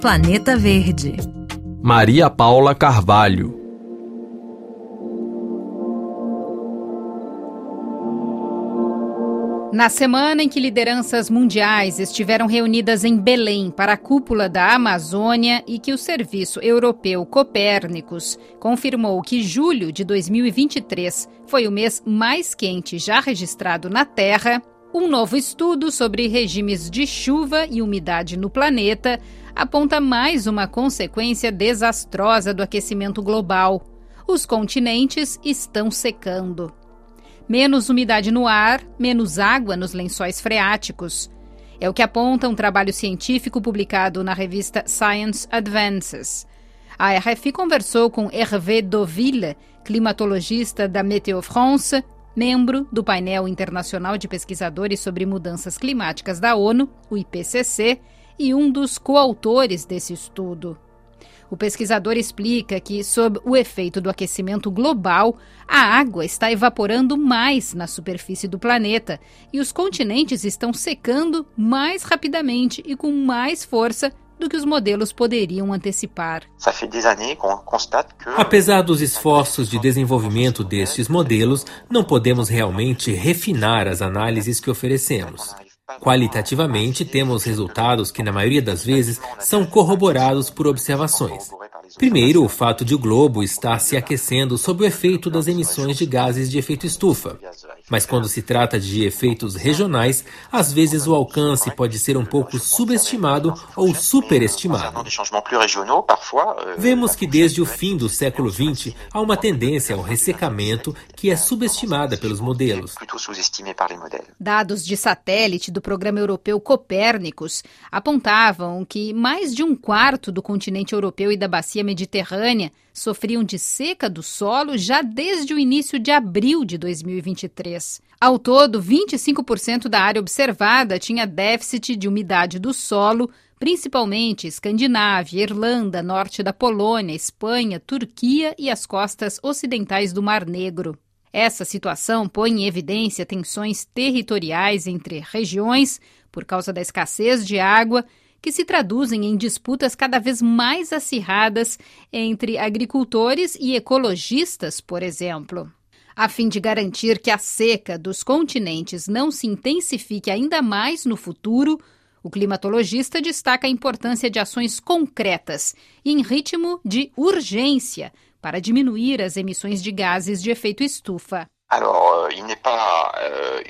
Planeta Verde. Maria Paula Carvalho. Na semana em que lideranças mundiais estiveram reunidas em Belém para a cúpula da Amazônia e que o Serviço Europeu Copérnicos confirmou que julho de 2023 foi o mês mais quente já registrado na Terra, um novo estudo sobre regimes de chuva e umidade no planeta aponta mais uma consequência desastrosa do aquecimento global. Os continentes estão secando menos umidade no ar, menos água nos lençóis freáticos. É o que aponta um trabalho científico publicado na revista Science Advances. A RFI conversou com Hervé Doville, climatologista da Météo France, membro do painel internacional de pesquisadores sobre mudanças climáticas da ONU, o IPCC, e um dos coautores desse estudo. O pesquisador explica que, sob o efeito do aquecimento global, a água está evaporando mais na superfície do planeta e os continentes estão secando mais rapidamente e com mais força do que os modelos poderiam antecipar. Apesar dos esforços de desenvolvimento destes modelos, não podemos realmente refinar as análises que oferecemos. Qualitativamente, temos resultados que, na maioria das vezes, são corroborados por observações. Primeiro, o fato de o globo estar se aquecendo sob o efeito das emissões de gases de efeito estufa. Mas quando se trata de efeitos regionais, às vezes o alcance pode ser um pouco subestimado ou superestimado. Vemos que desde o fim do século XX há uma tendência ao ressecamento que é subestimada pelos modelos. Dados de satélite do programa europeu Copérnicos apontavam que mais de um quarto do continente europeu e da bacia mediterrânea sofriam de seca do solo já desde o início de abril de 2023. Ao todo, 25% da área observada tinha déficit de umidade do solo, principalmente Escandinávia, Irlanda, norte da Polônia, Espanha, Turquia e as costas ocidentais do Mar Negro. Essa situação põe em evidência tensões territoriais entre regiões por causa da escassez de água que se traduzem em disputas cada vez mais acirradas entre agricultores e ecologistas, por exemplo. A fim de garantir que a seca dos continentes não se intensifique ainda mais no futuro, o climatologista destaca a importância de ações concretas e em ritmo de urgência para diminuir as emissões de gases de efeito estufa. Euh,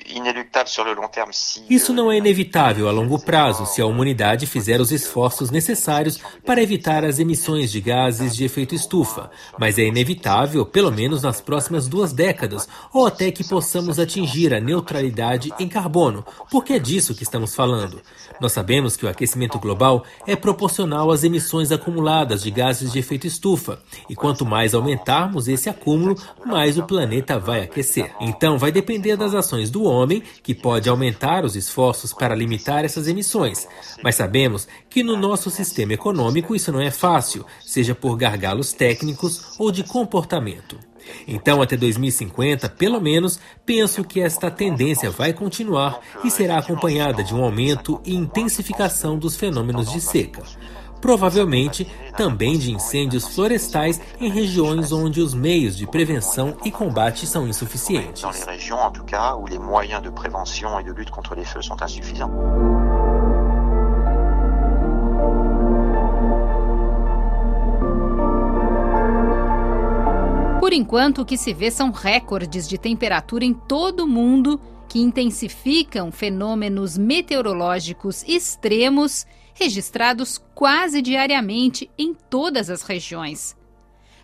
Isso não é inevitável. A longo prazo se a humanidade fizer os esforços necessários para evitar as emissões de gases de efeito estufa, mas é inevitável pelo menos nas próximas duas décadas ou até que possamos atingir a neutralidade em carbono, porque é disso que estamos falando. Nós sabemos que o aquecimento global é proporcional às emissões acumuladas de gases de efeito estufa, e quanto mais aumentarmos esse acúmulo, mais o planeta vai aquecer acontecer. Então, vai depender das ações do homem, que pode aumentar os esforços para limitar essas emissões. Mas sabemos que no nosso sistema econômico isso não é fácil, seja por gargalos técnicos ou de comportamento. Então, até 2050, pelo menos, penso que esta tendência vai continuar e será acompanhada de um aumento e intensificação dos fenômenos de seca provavelmente também de incêndios florestais em regiões onde os meios de prevenção e combate são insuficientes. Por enquanto, o que se vê são recordes de temperatura em todo o mundo que intensificam fenômenos meteorológicos extremos registrados quase diariamente em todas as regiões.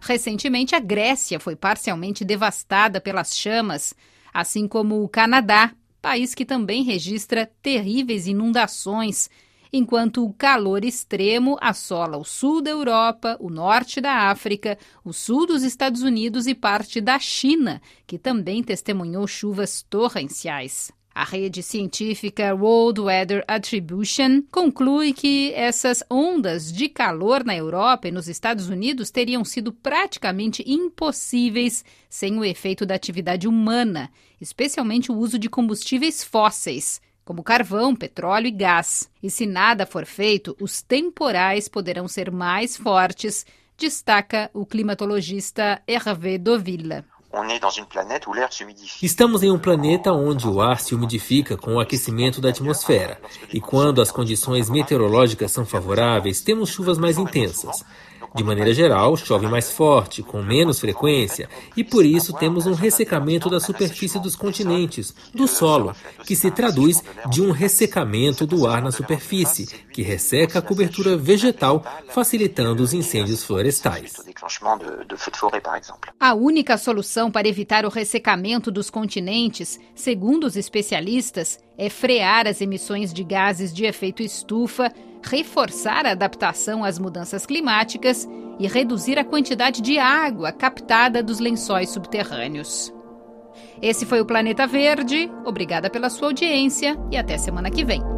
Recentemente, a Grécia foi parcialmente devastada pelas chamas, assim como o Canadá, país que também registra terríveis inundações, enquanto o calor extremo assola o sul da Europa, o norte da África, o sul dos Estados Unidos e parte da China, que também testemunhou chuvas torrenciais. A rede científica World Weather Attribution conclui que essas ondas de calor na Europa e nos Estados Unidos teriam sido praticamente impossíveis sem o efeito da atividade humana, especialmente o uso de combustíveis fósseis, como carvão, petróleo e gás. E se nada for feito, os temporais poderão ser mais fortes, destaca o climatologista Hervé Dovilla. Estamos em um planeta onde o ar se umidifica com o aquecimento da atmosfera. E quando as condições meteorológicas são favoráveis, temos chuvas mais intensas. De maneira geral, chove mais forte, com menos frequência, e por isso temos um ressecamento da superfície dos continentes, do solo, que se traduz de um ressecamento do ar na superfície, que resseca a cobertura vegetal, facilitando os incêndios florestais. A única solução para evitar o ressecamento dos continentes, segundo os especialistas, é frear as emissões de gases de efeito estufa reforçar a adaptação às mudanças climáticas e reduzir a quantidade de água captada dos lençóis subterrâneos. Esse foi o Planeta Verde. Obrigada pela sua audiência e até semana que vem.